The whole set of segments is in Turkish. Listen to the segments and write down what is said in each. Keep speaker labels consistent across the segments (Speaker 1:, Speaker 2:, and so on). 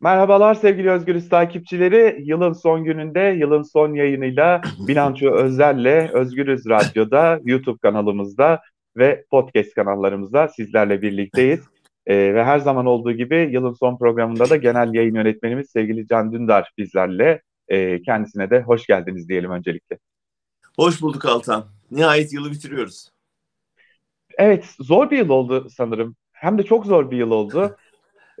Speaker 1: Merhabalar sevgili Özgürüz takipçileri. Yılın son gününde, yılın son yayınıyla Bilanço Özel'le Özgürüz Radyo'da, YouTube kanalımızda ve podcast kanallarımızda sizlerle birlikteyiz. Ee, ve her zaman olduğu gibi yılın son programında da genel yayın yönetmenimiz sevgili Can Dündar bizlerle. Ee, kendisine de hoş geldiniz diyelim öncelikle.
Speaker 2: Hoş bulduk Altan. Nihayet yılı bitiriyoruz.
Speaker 1: Evet, zor bir yıl oldu sanırım. Hem de çok zor bir yıl oldu.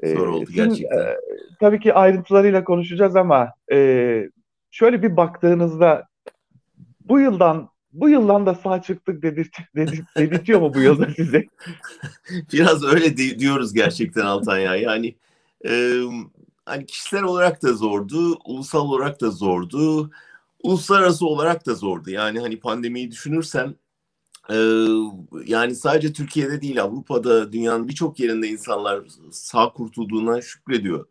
Speaker 2: Zor oldu Sizin, gerçekten. E,
Speaker 1: tabii ki ayrıntılarıyla konuşacağız ama e, şöyle bir baktığınızda bu yıldan bu yıldan da sağ çıktık dedirt, dedirt, dedirtiyor mu bu yılda size?
Speaker 2: Biraz öyle diyoruz gerçekten Altan ya. Yani e, hani kişisel olarak da zordu, ulusal olarak da zordu, uluslararası olarak da zordu. Yani hani pandemiyi düşünürsen ee, yani sadece Türkiye'de değil Avrupa'da dünyanın birçok yerinde insanlar sağ kurtulduğuna şükrediyor.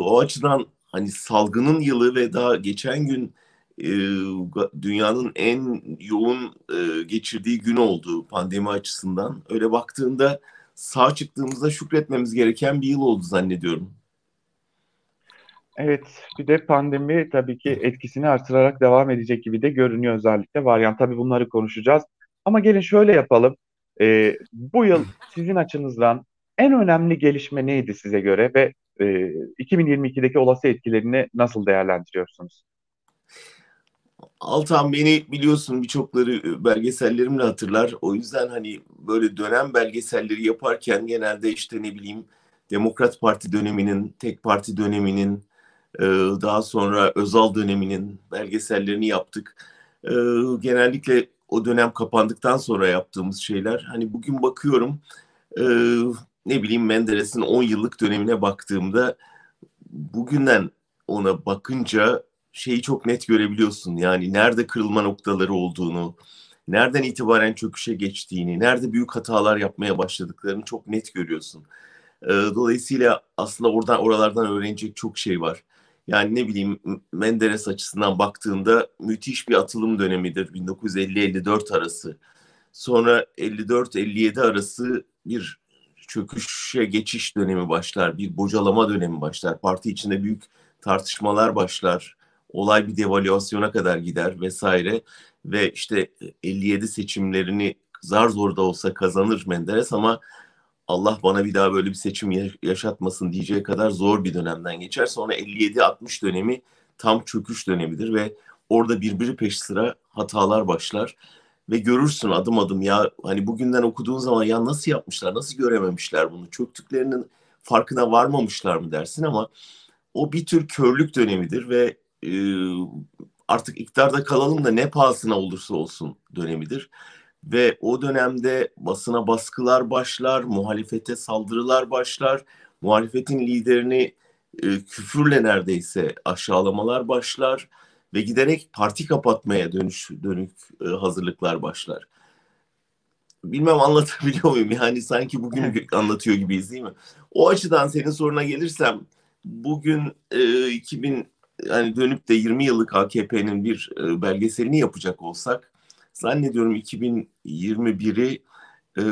Speaker 2: O açıdan hani salgının yılı ve daha geçen gün dünyanın en yoğun geçirdiği gün oldu pandemi açısından. Öyle baktığında sağ çıktığımızda şükretmemiz gereken bir yıl oldu zannediyorum.
Speaker 1: Evet, bir de pandemi tabii ki etkisini artırarak devam edecek gibi de görünüyor özellikle varyant. Tabii bunları konuşacağız. Ama gelin şöyle yapalım. Ee, bu yıl sizin açınızdan en önemli gelişme neydi size göre ve e, 2022'deki olası etkilerini nasıl değerlendiriyorsunuz?
Speaker 2: Altan beni biliyorsun birçokları belgesellerimle hatırlar. O yüzden hani böyle dönem belgeselleri yaparken genelde işte ne bileyim Demokrat Parti döneminin, tek parti döneminin, ee, daha sonra Özal döneminin belgesellerini yaptık. Ee, genellikle o dönem kapandıktan sonra yaptığımız şeyler. Hani bugün bakıyorum e, ne bileyim Menderes'in 10 yıllık dönemine baktığımda bugünden ona bakınca şeyi çok net görebiliyorsun. Yani nerede kırılma noktaları olduğunu, nereden itibaren çöküşe geçtiğini, nerede büyük hatalar yapmaya başladıklarını çok net görüyorsun. Dolayısıyla aslında oradan oralardan öğrenecek çok şey var. Yani ne bileyim Menderes açısından baktığında müthiş bir atılım dönemidir 1950-54 arası. Sonra 54-57 arası bir çöküşe geçiş dönemi başlar, bir bocalama dönemi başlar. Parti içinde büyük tartışmalar başlar. Olay bir devalüasyona kadar gider vesaire. Ve işte 57 seçimlerini zar zor da olsa kazanır Menderes ama Allah bana bir daha böyle bir seçim yaşatmasın diyeceği kadar zor bir dönemden geçer. Sonra 57-60 dönemi tam çöküş dönemidir ve orada birbiri peş sıra hatalar başlar. Ve görürsün adım adım ya hani bugünden okuduğun zaman ya nasıl yapmışlar, nasıl görememişler bunu, çöktüklerinin farkına varmamışlar mı dersin ama o bir tür körlük dönemidir ve e, artık iktidarda kalalım da ne pahasına olursa olsun dönemidir ve o dönemde basına baskılar başlar, muhalefete saldırılar başlar, muhalefetin liderini e, küfürle neredeyse aşağılamalar başlar ve giderek parti kapatmaya dönüş dönük e, hazırlıklar başlar. Bilmem anlatabiliyor muyum? Yani sanki bugün anlatıyor gibiyiz değil mi? O açıdan senin soruna gelirsem bugün e, 2000 yani dönüp de 20 yıllık AKP'nin bir e, belgeselini yapacak olsak zannediyorum 2021'i e,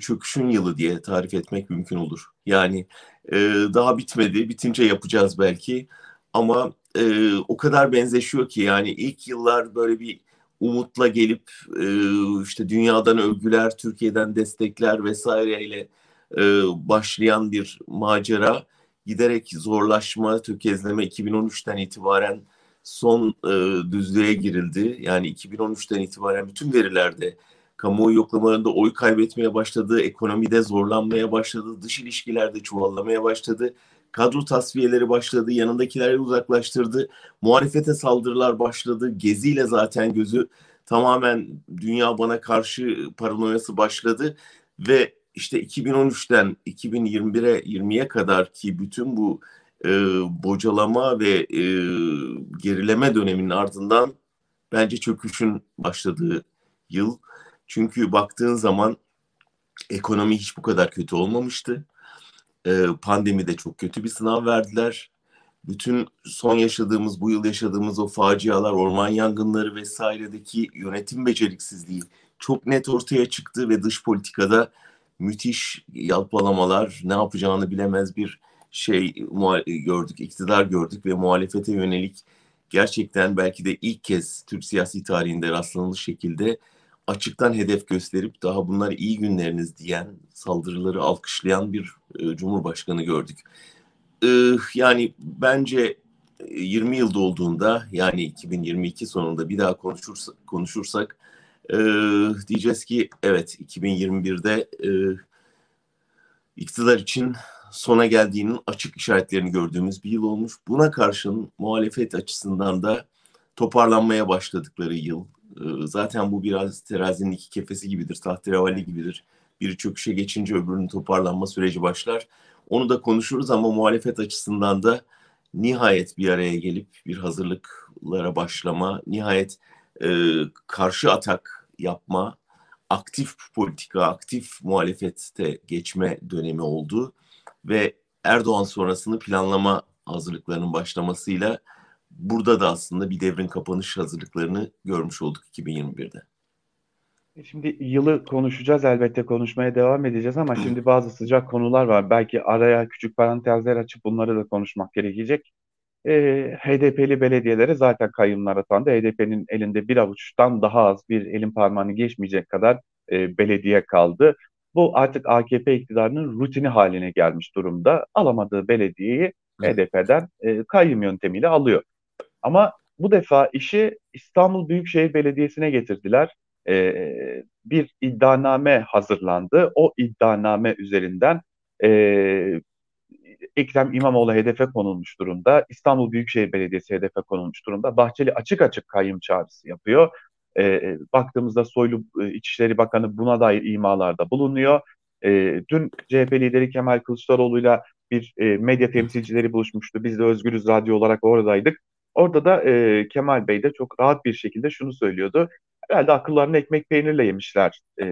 Speaker 2: çöküşün yılı diye tarif etmek mümkün olur. Yani e, daha bitmedi, bitince yapacağız belki ama e, o kadar benzeşiyor ki yani ilk yıllar böyle bir umutla gelip e, işte dünyadan övgüler, Türkiye'den destekler vesaireyle e, başlayan bir macera giderek zorlaşma, tökezleme 2013'ten itibaren son e, düzlüğe girildi. Yani 2013'ten itibaren bütün verilerde kamuoyu yoklamalarında oy kaybetmeye başladı, ekonomide zorlanmaya başladı, dış ilişkilerde çuvallamaya başladı, kadro tasfiyeleri başladı, yanındakileri uzaklaştırdı, muhalefete saldırılar başladı, geziyle zaten gözü tamamen dünya bana karşı paranoyası başladı ve işte 2013'ten 2021'e 20'ye kadar ki bütün bu e, bocalama ve e, gerileme döneminin ardından bence çöküşün başladığı yıl. Çünkü baktığın zaman ekonomi hiç bu kadar kötü olmamıştı. E, pandemide çok kötü bir sınav verdiler. Bütün son yaşadığımız, bu yıl yaşadığımız o facialar, orman yangınları vesairedeki yönetim beceriksizliği çok net ortaya çıktı ve dış politikada müthiş yalpalamalar, ne yapacağını bilemez bir şey gördük, iktidar gördük ve muhalefete yönelik gerçekten belki de ilk kez Türk siyasi tarihinde rastlanılır şekilde açıktan hedef gösterip daha bunlar iyi günleriniz diyen saldırıları alkışlayan bir e, cumhurbaşkanı gördük. E, yani bence 20 yılda olduğunda yani 2022 sonunda bir daha konuşursa, konuşursak e, diyeceğiz ki evet 2021'de e, iktidar için sona geldiğinin açık işaretlerini gördüğümüz bir yıl olmuş. Buna karşın muhalefet açısından da toparlanmaya başladıkları yıl. Ee, zaten bu biraz terazinin iki kefesi gibidir, tahterevalli gibidir. Biri çöküşe geçince öbürünün toparlanma süreci başlar. Onu da konuşuruz ama muhalefet açısından da nihayet bir araya gelip bir hazırlıklara başlama, nihayet e, karşı atak yapma, aktif politika, aktif muhalefette geçme dönemi oldu ve Erdoğan sonrasını planlama hazırlıklarının başlamasıyla burada da aslında bir devrin kapanış hazırlıklarını görmüş olduk 2021'de.
Speaker 1: Şimdi yılı konuşacağız elbette konuşmaya devam edeceğiz ama şimdi bazı sıcak konular var. Belki araya küçük parantezler açıp bunları da konuşmak gerekecek. E, HDP'li belediyelere zaten kayyumlar atandı. HDP'nin elinde bir avuçtan daha az bir elin parmağını geçmeyecek kadar e, belediye kaldı. Bu artık AKP iktidarının rutini haline gelmiş durumda. Alamadığı belediyeyi HDP'den e, kayyum yöntemiyle alıyor. Ama bu defa işi İstanbul Büyükşehir Belediyesi'ne getirdiler. E, bir iddianame hazırlandı. O iddianame üzerinden e, Ekrem İmamoğlu hedefe konulmuş durumda. İstanbul Büyükşehir Belediyesi hedefe konulmuş durumda. Bahçeli açık açık kayyum çağrısı yapıyor. E, baktığımızda Soylu e, İçişleri Bakanı buna dair imalarda bulunuyor. E, dün CHP lideri Kemal Kılıçdaroğlu'yla bir e, medya temsilcileri buluşmuştu. Biz de Özgürüz Radyo olarak oradaydık. Orada da e, Kemal Bey de çok rahat bir şekilde şunu söylüyordu. Herhalde akıllarını ekmek peynirle yemişler e,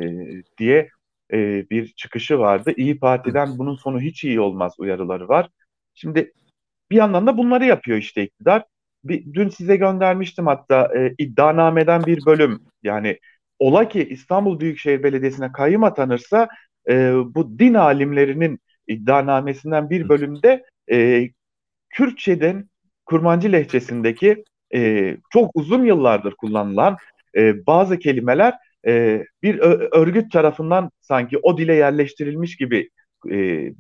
Speaker 1: diye e, bir çıkışı vardı. İyi Parti'den bunun sonu hiç iyi olmaz uyarıları var. Şimdi bir yandan da bunları yapıyor işte iktidar. Bir, dün size göndermiştim hatta e, iddianameden bir bölüm. Yani ola ki İstanbul Büyükşehir Belediyesi'ne kayyum atanırsa e, bu din alimlerinin iddianamesinden bir bölümde e, Kürtçeden Kurmancı lehçesindeki e, çok uzun yıllardır kullanılan e, bazı kelimeler e, bir örgüt tarafından sanki o dile yerleştirilmiş gibi e,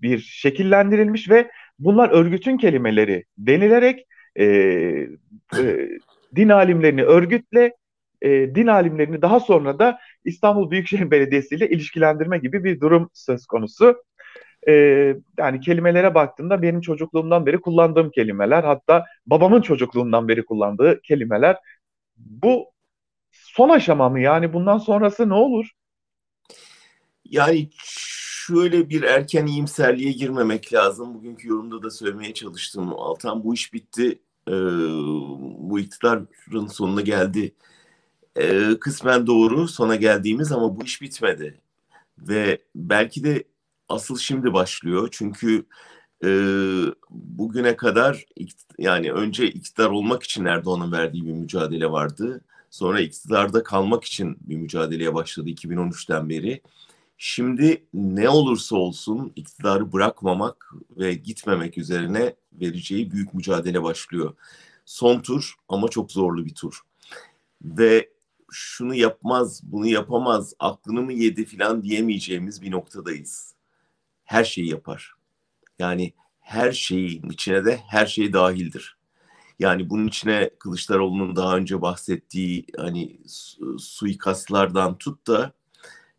Speaker 1: bir şekillendirilmiş ve bunlar örgütün kelimeleri denilerek e, e, din alimlerini örgütle e, din alimlerini daha sonra da İstanbul Büyükşehir Belediyesi ile ilişkilendirme gibi bir durum söz konusu. E, yani kelimelere baktığımda benim çocukluğumdan beri kullandığım kelimeler hatta babamın çocukluğundan beri kullandığı kelimeler bu son aşama mı? Yani bundan sonrası ne olur?
Speaker 2: Yani şöyle bir erken iyimserliğe girmemek lazım. Bugünkü yorumda da söylemeye çalıştım. Altan bu iş bitti. Ee, bu iktidarın sonuna geldi. Ee, kısmen doğru sona geldiğimiz ama bu iş bitmedi. Ve belki de asıl şimdi başlıyor. Çünkü e, bugüne kadar yani önce iktidar olmak için Erdoğan'ın verdiği bir mücadele vardı. Sonra iktidarda kalmak için bir mücadeleye başladı 2013'ten beri. Şimdi ne olursa olsun iktidarı bırakmamak ve gitmemek üzerine vereceği büyük mücadele başlıyor. Son tur ama çok zorlu bir tur. Ve şunu yapmaz, bunu yapamaz, aklını mı yedi falan diyemeyeceğimiz bir noktadayız. Her şeyi yapar. Yani her şeyin içine de her şey dahildir. Yani bunun içine Kılıçdaroğlu'nun daha önce bahsettiği hani suikastlardan tut da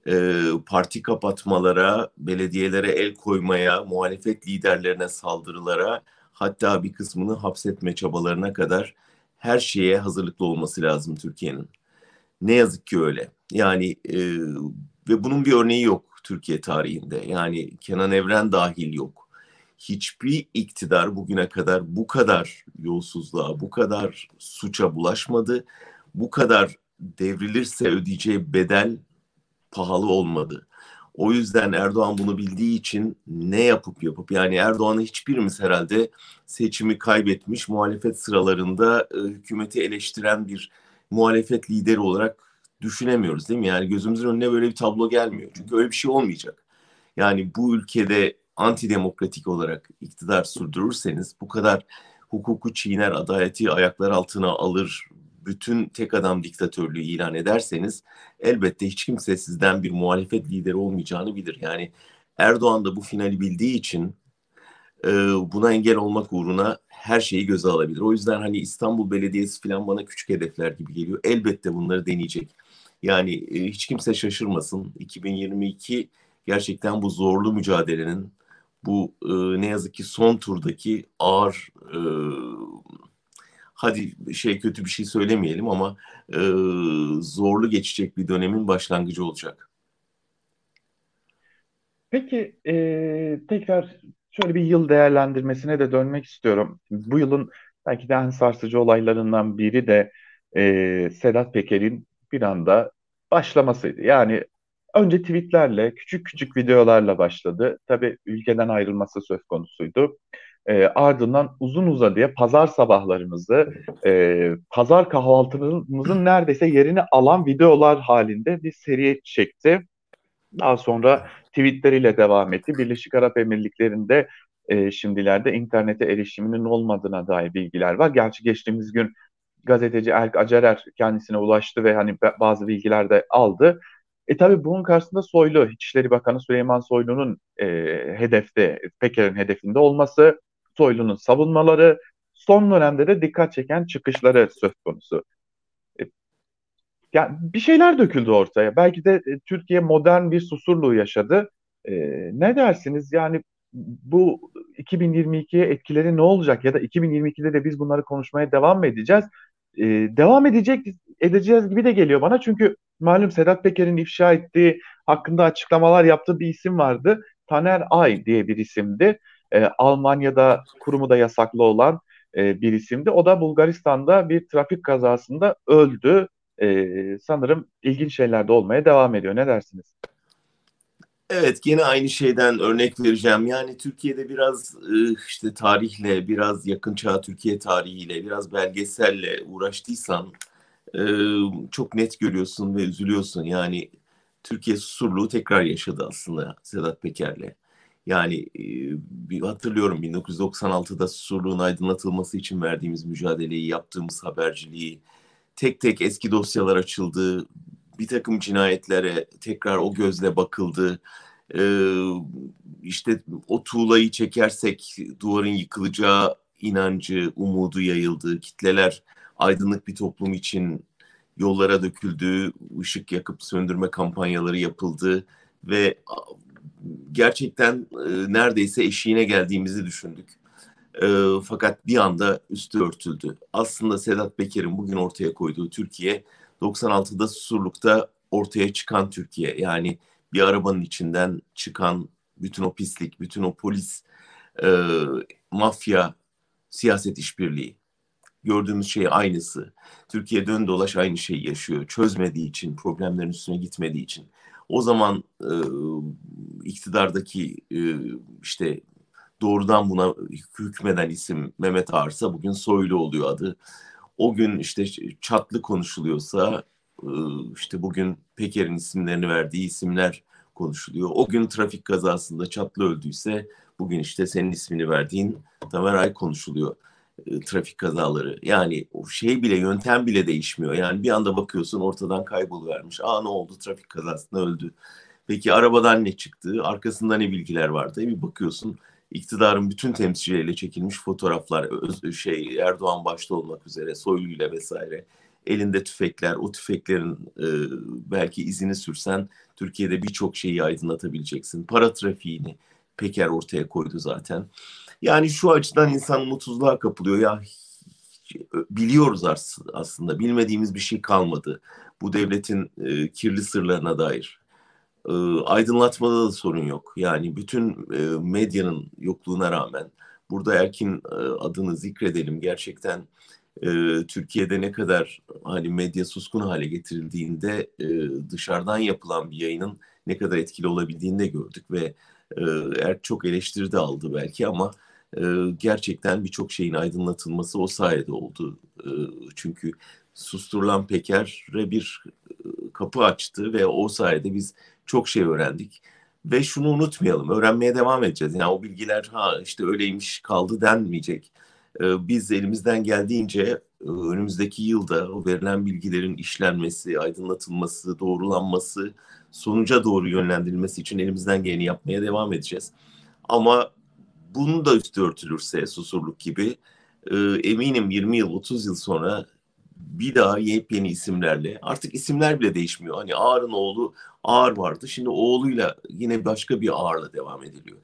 Speaker 2: e, parti kapatmalara, belediyelere el koymaya, muhalefet liderlerine saldırılara, hatta bir kısmını hapsetme çabalarına kadar her şeye hazırlıklı olması lazım Türkiye'nin. Ne yazık ki öyle. Yani e, ve bunun bir örneği yok Türkiye tarihinde. Yani Kenan Evren dahil yok hiçbir iktidar bugüne kadar bu kadar yolsuzluğa, bu kadar suça bulaşmadı. Bu kadar devrilirse ödeyeceği bedel pahalı olmadı. O yüzden Erdoğan bunu bildiği için ne yapıp yapıp yani Erdoğan'ı hiçbirimiz herhalde seçimi kaybetmiş muhalefet sıralarında e, hükümeti eleştiren bir muhalefet lideri olarak düşünemiyoruz değil mi? Yani gözümüzün önüne böyle bir tablo gelmiyor. Çünkü öyle bir şey olmayacak. Yani bu ülkede antidemokratik olarak iktidar sürdürürseniz, bu kadar hukuku çiğner, adaleti ayaklar altına alır, bütün tek adam diktatörlüğü ilan ederseniz elbette hiç kimse sizden bir muhalefet lideri olmayacağını bilir. Yani Erdoğan da bu finali bildiği için e, buna engel olmak uğruna her şeyi göze alabilir. O yüzden hani İstanbul Belediyesi falan bana küçük hedefler gibi geliyor. Elbette bunları deneyecek. Yani e, hiç kimse şaşırmasın. 2022 gerçekten bu zorlu mücadelenin bu e, ne yazık ki son turdaki ağır e, hadi şey kötü bir şey söylemeyelim ama e, zorlu geçecek bir dönemin başlangıcı olacak.
Speaker 1: Peki e, tekrar şöyle bir yıl değerlendirmesine de dönmek istiyorum. Bu yılın belki de en sarsıcı olaylarından biri de e, Sedat Peker'in bir anda başlamasıydı. Yani önce tweetlerle, küçük küçük videolarla başladı. Tabii ülkeden ayrılması söz konusuydu. E, ardından uzun uzadıya pazar sabahlarımızı, e, pazar kahvaltımızın neredeyse yerini alan videolar halinde bir seri çekti. Daha sonra tweetleriyle devam etti. Birleşik Arap Emirlikleri'nde e, şimdilerde internete erişiminin olmadığına dair bilgiler var. Gerçi geçtiğimiz gün gazeteci Erk Acerer kendisine ulaştı ve hani bazı bilgiler de aldı. E tabi bunun karşısında Soylu, İçişleri Bakanı Süleyman Soylu'nun e, hedefte, Peker'in hedefinde olması, Soylu'nun savunmaları, son dönemde de dikkat çeken çıkışları söz konusu. E, yani bir şeyler döküldü ortaya. Belki de e, Türkiye modern bir susurluğu yaşadı. E, ne dersiniz? Yani bu 2022'ye etkileri ne olacak? Ya da 2022'de de biz bunları konuşmaya devam mı edeceğiz? E, devam edecek edeceğiz gibi de geliyor bana. Çünkü malum Sedat Peker'in ifşa ettiği, hakkında açıklamalar yaptığı bir isim vardı. Taner Ay diye bir isimdi e, Almanya'da kurumu da yasaklı olan e, bir isimdi. O da Bulgaristan'da bir trafik kazasında öldü. E, sanırım ilginç şeyler de olmaya devam ediyor. Ne dersiniz?
Speaker 2: Evet yine aynı şeyden örnek vereceğim. Yani Türkiye'de biraz e, işte tarihle, biraz yakın çağ Türkiye tarihiyle, biraz belgeselle uğraştıysan e, çok net görüyorsun ve üzülüyorsun. Yani Türkiye susurluğu tekrar yaşadı aslında Sedat Peker'le. Yani e, hatırlıyorum 1996'da Susurluğun aydınlatılması için verdiğimiz mücadeleyi, yaptığımız haberciliği, tek tek eski dosyalar açıldı, bir takım cinayetlere tekrar o gözle bakıldı. Ee, işte o tuğlayı çekersek duvarın yıkılacağı inancı, umudu yayıldı. Kitleler aydınlık bir toplum için yollara döküldü, ışık yakıp söndürme kampanyaları yapıldı ve gerçekten e, neredeyse eşiğine geldiğimizi düşündük. E, fakat bir anda üstü örtüldü. Aslında Sedat Peker'in bugün ortaya koyduğu Türkiye 96'da Susurluk'ta ortaya çıkan Türkiye. Yani bir arabanın içinden çıkan bütün o pislik, bütün o polis, e, mafya, siyaset işbirliği. Gördüğümüz şey aynısı. Türkiye dön dolaş aynı şeyi yaşıyor. Çözmediği için, problemlerin üstüne gitmediği için. O zaman e, iktidardaki e, işte doğrudan buna hükmeden isim Mehmet Arsa bugün Soylu oluyor adı. O gün işte çatlı konuşuluyorsa e, işte bugün Peker'in isimlerini verdiği isimler konuşuluyor. O gün trafik kazasında çatlı öldüyse bugün işte senin ismini verdiğin Tamer Ay konuşuluyor. E, trafik kazaları. Yani şey bile yöntem bile değişmiyor. Yani bir anda bakıyorsun ortadan kayboluvermiş. Aa ne oldu trafik kazasında öldü. Peki arabadan ne çıktı? Arkasında ne bilgiler vardı? E bir bakıyorsun iktidarın bütün temsilcileriyle çekilmiş fotoğraflar öz, şey Erdoğan başta olmak üzere Soylu ile vesaire elinde tüfekler o tüfeklerin e, belki izini sürsen Türkiye'de birçok şeyi aydınlatabileceksin. Para trafiğini Peker ortaya koydu zaten. Yani şu açıdan insan mutsuzluğa kapılıyor ya biliyoruz aslında bilmediğimiz bir şey kalmadı. Bu devletin e, kirli sırlarına dair. E, aydınlatmada da sorun yok. Yani bütün e, medyanın yokluğuna rağmen burada Erkin e, adını zikredelim. Gerçekten e, Türkiye'de ne kadar hani medya suskun hale getirildiğinde e, dışarıdan yapılan bir yayının ne kadar etkili olabildiğini de gördük ve e, er çok eleştiri de aldı belki ama e, gerçekten birçok şeyin aydınlatılması o sayede oldu. E, çünkü susturulan Peker'e bir e, kapı açtı ve o sayede biz çok şey öğrendik. Ve şunu unutmayalım, öğrenmeye devam edeceğiz. Yani o bilgiler ha işte öyleymiş kaldı denmeyecek. Ee, biz elimizden geldiğince e, önümüzdeki yılda o verilen bilgilerin işlenmesi, aydınlatılması, doğrulanması, sonuca doğru yönlendirilmesi için elimizden geleni yapmaya devam edeceğiz. Ama bunu da üstü örtülürse susurluk gibi e, eminim 20 yıl 30 yıl sonra bir daha yepyeni isimlerle artık isimler bile değişmiyor. Hani Ağar'ın oğlu Ağar vardı. Şimdi oğluyla yine başka bir Ağar'la devam ediliyor.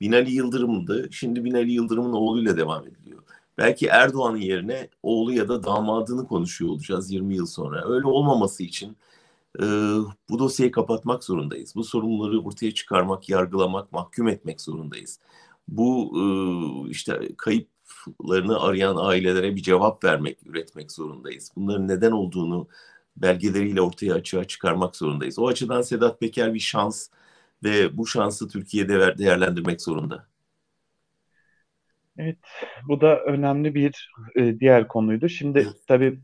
Speaker 2: Binali Yıldırım'dı. Şimdi Binali Yıldırım'ın oğluyla devam ediliyor. Belki Erdoğan'ın yerine oğlu ya da damadını konuşuyor olacağız 20 yıl sonra. Öyle olmaması için e, bu dosyayı kapatmak zorundayız. Bu sorunları ortaya çıkarmak, yargılamak, mahkum etmek zorundayız. Bu e, işte kayıplarını arayan ailelere bir cevap vermek, üretmek zorundayız. Bunların neden olduğunu belgeleriyle ortaya açığa çıkarmak zorundayız. O açıdan Sedat Peker bir şans ve bu şansı Türkiye'de değerlendirmek zorunda.
Speaker 1: Evet, bu da önemli bir e, diğer konuydu. Şimdi tabii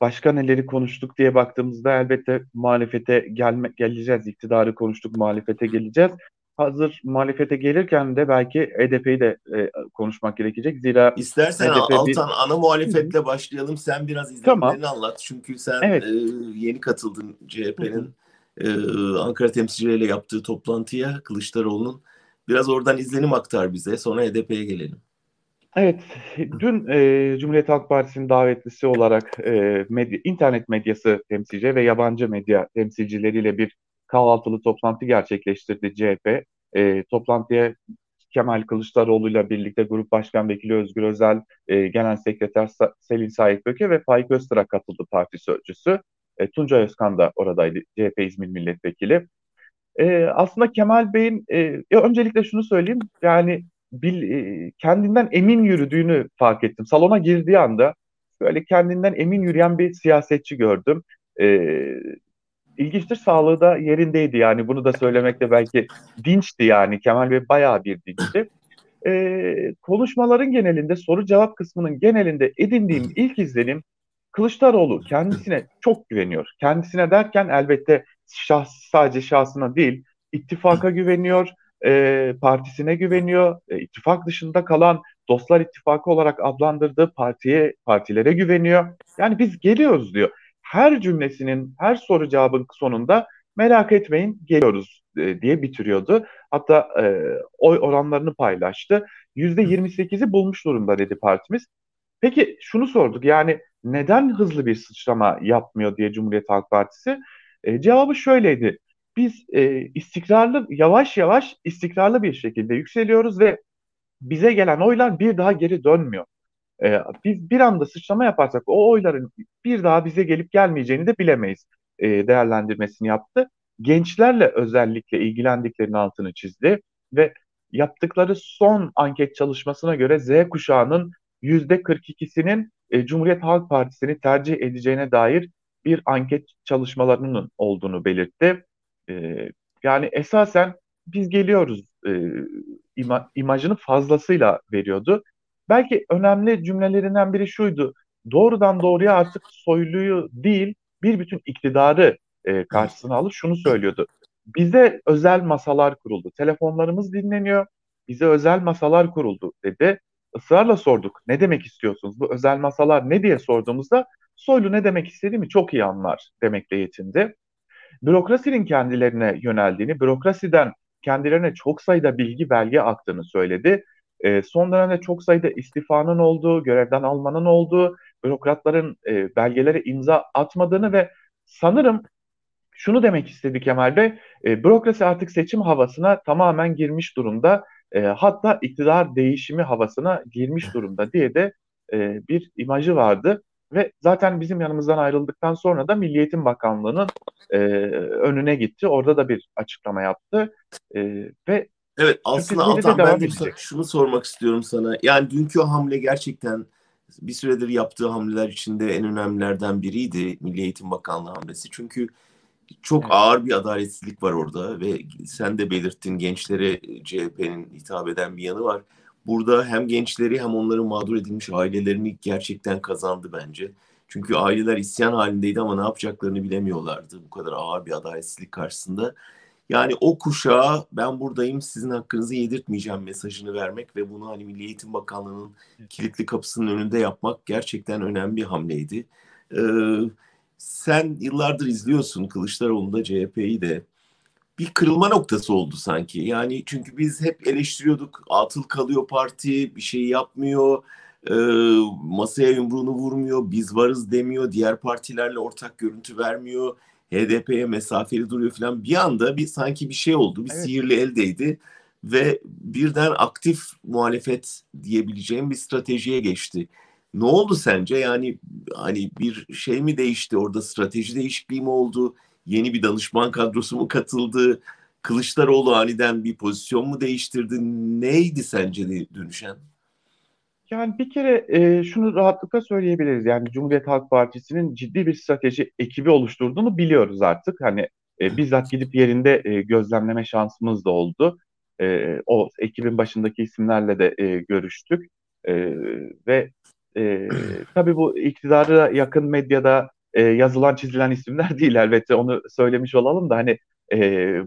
Speaker 1: başka neleri konuştuk diye baktığımızda elbette muhalefete gelme, geleceğiz. İktidarı konuştuk, muhalefete geleceğiz. Hazır muhalefete gelirken de belki HDP'yi de e, konuşmak gerekecek. Zira
Speaker 2: İstersen HDP Altan bir... ana muhalefetle başlayalım. Sen biraz izlenimlerini tamam. anlat. Çünkü sen evet. e, yeni katıldın CHP'nin e, Ankara temsilcileriyle yaptığı toplantıya Kılıçdaroğlu'nun. Biraz oradan izlenim aktar bize. Sonra HDP'ye gelelim.
Speaker 1: Evet, dün e, Cumhuriyet Halk Partisi'nin davetlisi olarak e, medya, internet medyası temsilci ve yabancı medya temsilcileriyle bir kahvaltılı toplantı gerçekleştirdi CHP. E, toplantıya Kemal Kılıçdaroğlu ile birlikte Grup Başkan Vekili Özgür Özel, e, Genel Sekreter Selin Sait Böke ve Faik Öztürk katıldı parti sözcüsü. E, Tunca Özkan da oradaydı, CHP İzmir Milletvekili. E, aslında Kemal Bey'in, e, öncelikle şunu söyleyeyim, yani bil, e, kendinden emin yürüdüğünü fark ettim. Salona girdiği anda böyle kendinden emin yürüyen bir siyasetçi gördüm. E, ilginçtir sağlığı da yerindeydi yani bunu da söylemekte belki dinçti yani Kemal Bey bayağı bir dinçti. E, konuşmaların genelinde soru cevap kısmının genelinde edindiğim ilk izlenim Kılıçdaroğlu kendisine çok güveniyor. Kendisine derken elbette şahs, sadece şahsına değil ittifaka güveniyor, e, partisine güveniyor. E, ittifak dışında kalan Dostlar İttifakı olarak adlandırdığı partiye partilere güveniyor. Yani biz geliyoruz diyor. Her cümlesinin, her soru cevabın sonunda merak etmeyin geliyoruz e, diye bitiriyordu. Hatta e, oy oranlarını paylaştı. %28'i bulmuş durumda dedi partimiz. Peki şunu sorduk yani neden hızlı bir sıçrama yapmıyor diye Cumhuriyet Halk Partisi? E, cevabı şöyleydi biz e, istikrarlı yavaş yavaş istikrarlı bir şekilde yükseliyoruz ve bize gelen oylar bir daha geri dönmüyor. E, biz bir anda sıçrama yaparsak o oyların bir daha bize gelip gelmeyeceğini de bilemeyiz e, değerlendirmesini yaptı. Gençlerle özellikle ilgilendiklerinin altını çizdi ve yaptıkları son anket çalışmasına göre Z kuşağının %42'sinin e, Cumhuriyet Halk Partisi'ni tercih edeceğine dair bir anket çalışmalarının olduğunu belirtti. E, yani esasen biz geliyoruz e, ima, imajını fazlasıyla veriyordu. Belki önemli cümlelerinden biri şuydu. Doğrudan doğruya artık soyluyu değil bir bütün iktidarı e, karşısına alıp şunu söylüyordu. Bize özel masalar kuruldu. Telefonlarımız dinleniyor. Bize özel masalar kuruldu dedi. Israrla sorduk. Ne demek istiyorsunuz? Bu özel masalar ne diye sorduğumuzda Soylu ne demek istediğimi çok iyi anlar demekle yetindi bürokrasinin kendilerine yöneldiğini, bürokrasiden kendilerine çok sayıda bilgi belge aktığını söyledi. E, son dönemde çok sayıda istifanın olduğu, görevden almanın olduğu, bürokratların e, belgelere imza atmadığını ve sanırım şunu demek istedi Kemal Bey, e, bürokrasi artık seçim havasına tamamen girmiş durumda. E, hatta iktidar değişimi havasına girmiş durumda diye de e, bir imajı vardı. Ve zaten bizim yanımızdan ayrıldıktan sonra da Milli Eğitim Bakanlığı'nın e, önüne gitti. Orada da bir açıklama yaptı. E, ve
Speaker 2: Evet aslında Altan ben de edecek. şunu sormak istiyorum sana. Yani dünkü hamle gerçekten bir süredir yaptığı hamleler içinde en önemlilerden biriydi Milli Eğitim Bakanlığı hamlesi. Çünkü çok evet. ağır bir adaletsizlik var orada ve sen de belirttin gençlere CHP'nin hitap eden bir yanı var burada hem gençleri hem onların mağdur edilmiş ailelerini gerçekten kazandı bence. Çünkü aileler isyan halindeydi ama ne yapacaklarını bilemiyorlardı bu kadar ağır bir adaletsizlik karşısında. Yani o kuşağa ben buradayım sizin hakkınızı yedirtmeyeceğim mesajını vermek ve bunu hani Milli Eğitim Bakanlığı'nın kilitli kapısının önünde yapmak gerçekten önemli bir hamleydi. Ee, sen yıllardır izliyorsun Kılıçdaroğlu'nda CHP'yi de bir kırılma noktası oldu sanki. Yani çünkü biz hep eleştiriyorduk. Atıl kalıyor parti, bir şey yapmıyor, e, masaya yumruğunu vurmuyor, biz varız demiyor, diğer partilerle ortak görüntü vermiyor, HDP'ye mesafeli duruyor falan. Bir anda bir sanki bir şey oldu, bir evet. sihirli eldeydi ve birden aktif muhalefet diyebileceğim bir stratejiye geçti. Ne oldu sence? Yani hani bir şey mi değişti orada strateji değişikliği mi oldu? Yeni bir danışman kadrosu mu katıldı? Kılıçdaroğlu aniden bir pozisyon mu değiştirdi? Neydi sence dönüşen?
Speaker 1: Yani bir kere e, şunu rahatlıkla söyleyebiliriz. Yani Cumhuriyet Halk Partisi'nin ciddi bir strateji ekibi oluşturduğunu biliyoruz artık. Hani e, bizzat gidip yerinde e, gözlemleme şansımız da oldu. E, o ekibin başındaki isimlerle de e, görüştük. E, ve e, tabii bu iktidara yakın medyada e, yazılan çizilen isimler değil elbette onu söylemiş olalım da hani e,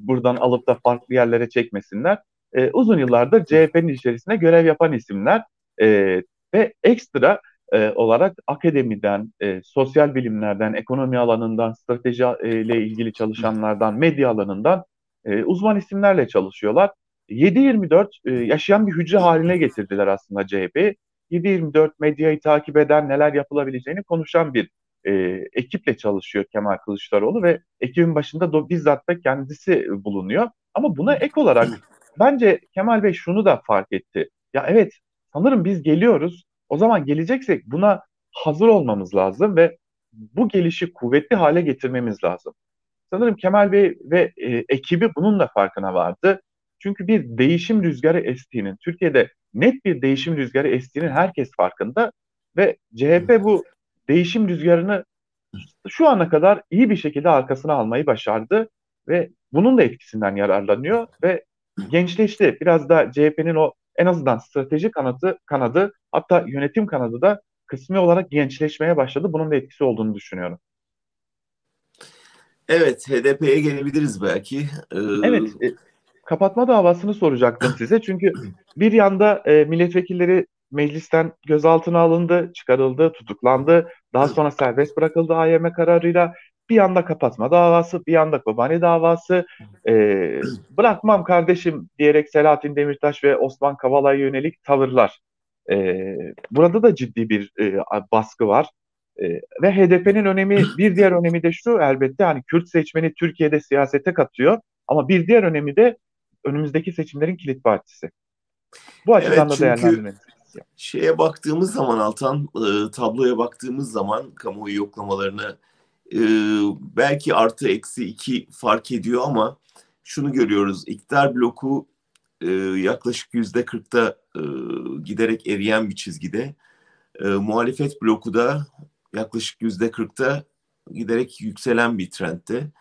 Speaker 1: buradan alıp da farklı yerlere çekmesinler. E, uzun yıllardır CHP'nin içerisinde görev yapan isimler e, ve ekstra e, olarak akademiden, e, sosyal bilimlerden, ekonomi alanından, strateji e, ile ilgili çalışanlardan, medya alanından e, uzman isimlerle çalışıyorlar. 7-24 e, yaşayan bir hücre haline getirdiler aslında CHP. 7-24 medyayı takip eden, neler yapılabileceğini konuşan bir e, ekiple çalışıyor Kemal Kılıçdaroğlu ve ekibin başında da bizzat da kendisi bulunuyor. Ama buna ek olarak bence Kemal Bey şunu da fark etti. Ya evet sanırım biz geliyoruz. O zaman geleceksek buna hazır olmamız lazım ve bu gelişi kuvvetli hale getirmemiz lazım. Sanırım Kemal Bey ve e, ekibi bunun da farkına vardı. Çünkü bir değişim rüzgarı estiğinin, Türkiye'de net bir değişim rüzgarı estiğinin herkes farkında ve CHP bu değişim rüzgarını şu ana kadar iyi bir şekilde arkasına almayı başardı ve bunun da etkisinden yararlanıyor ve gençleşti. Biraz da CHP'nin o en azından strateji kanadı, kanadı hatta yönetim kanadı da kısmi olarak gençleşmeye başladı. Bunun da etkisi olduğunu düşünüyorum.
Speaker 2: Evet, HDP'ye gelebiliriz belki.
Speaker 1: Ee... Evet, e, kapatma davasını soracaktım size. Çünkü bir yanda e, milletvekilleri meclisten gözaltına alındı, çıkarıldı, tutuklandı. Daha sonra serbest bırakıldı AYM kararıyla. Bir yanda kapatma davası, bir yanda Kobani davası. Ee, bırakmam kardeşim diyerek Selahattin Demirtaş ve Osman Kavala'ya yönelik tavırlar. Ee, burada da ciddi bir e, baskı var. E, ve HDP'nin önemi bir diğer önemi de şu elbette hani Kürt seçmeni Türkiye'de siyasete katıyor ama bir diğer önemi de önümüzdeki seçimlerin kilit partisi. Bu açıdan evet, da değerlendirmeniz
Speaker 2: şeye baktığımız zaman Altan e, tabloya baktığımız zaman kamuoyu yoklamalarına e, belki artı eksi iki fark ediyor ama şunu görüyoruz iktidar bloku e, yaklaşık yüzde kırkta e, giderek eriyen bir çizgide e, muhalefet bloku da yaklaşık yüzde kırkta giderek yükselen bir trendte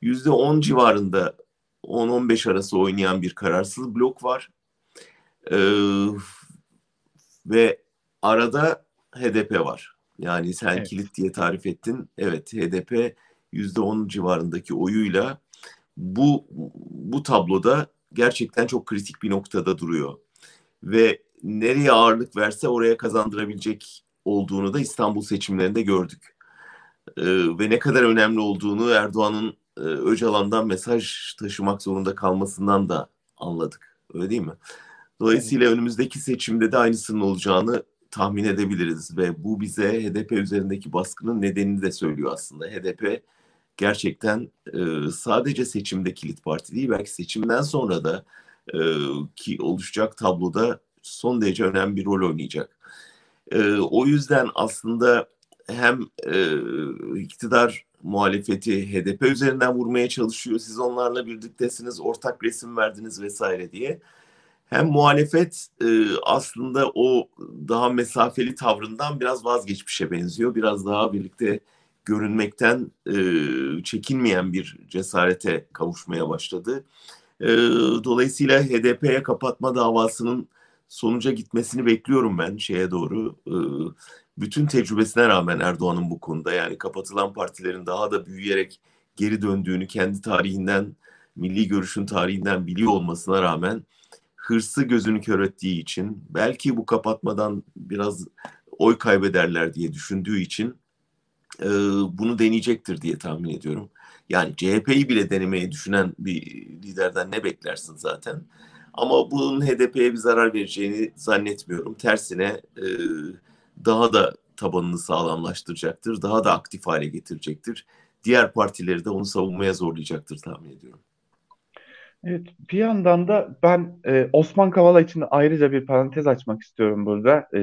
Speaker 2: yüzde on civarında 10-15 arası oynayan bir kararsız blok var. Ee, ve arada HDP var. Yani sen evet. kilit diye tarif ettin. Evet HDP yüzde on civarındaki oyuyla bu bu tabloda gerçekten çok kritik bir noktada duruyor. Ve nereye ağırlık verse oraya kazandırabilecek olduğunu da İstanbul seçimlerinde gördük. Ee, ve ne kadar önemli olduğunu Erdoğan'ın e, Öcalan'dan mesaj taşımak zorunda kalmasından da anladık. Öyle değil mi? Dolayısıyla önümüzdeki seçimde de aynısının olacağını tahmin edebiliriz ve bu bize HDP üzerindeki baskının nedenini de söylüyor aslında. HDP gerçekten e, sadece seçimde kilit parti değil belki seçimden sonra da e, ki oluşacak tabloda son derece önemli bir rol oynayacak. E, o yüzden aslında hem e, iktidar muhalefeti HDP üzerinden vurmaya çalışıyor. Siz onlarla birliktesiniz, ortak resim verdiniz vesaire diye hem muhalefet e, aslında o daha mesafeli tavrından biraz vazgeçmişe benziyor. Biraz daha birlikte görünmekten e, çekinmeyen bir cesarete kavuşmaya başladı. E, dolayısıyla HDP'ye kapatma davasının sonuca gitmesini bekliyorum ben şeye doğru. E, bütün tecrübesine rağmen Erdoğan'ın bu konuda yani kapatılan partilerin daha da büyüyerek geri döndüğünü kendi tarihinden milli görüşün tarihinden biliyor olmasına rağmen hırsı gözünü kör ettiği için belki bu kapatmadan biraz oy kaybederler diye düşündüğü için e, bunu deneyecektir diye tahmin ediyorum. Yani CHP'yi bile denemeyi düşünen bir liderden ne beklersin zaten. Ama bunun HDP'ye bir zarar vereceğini zannetmiyorum. Tersine e, daha da tabanını sağlamlaştıracaktır. Daha da aktif hale getirecektir. Diğer partileri de onu savunmaya zorlayacaktır tahmin ediyorum.
Speaker 1: Evet, bir yandan da ben e, Osman Kavala için ayrıca bir parantez açmak istiyorum burada. E,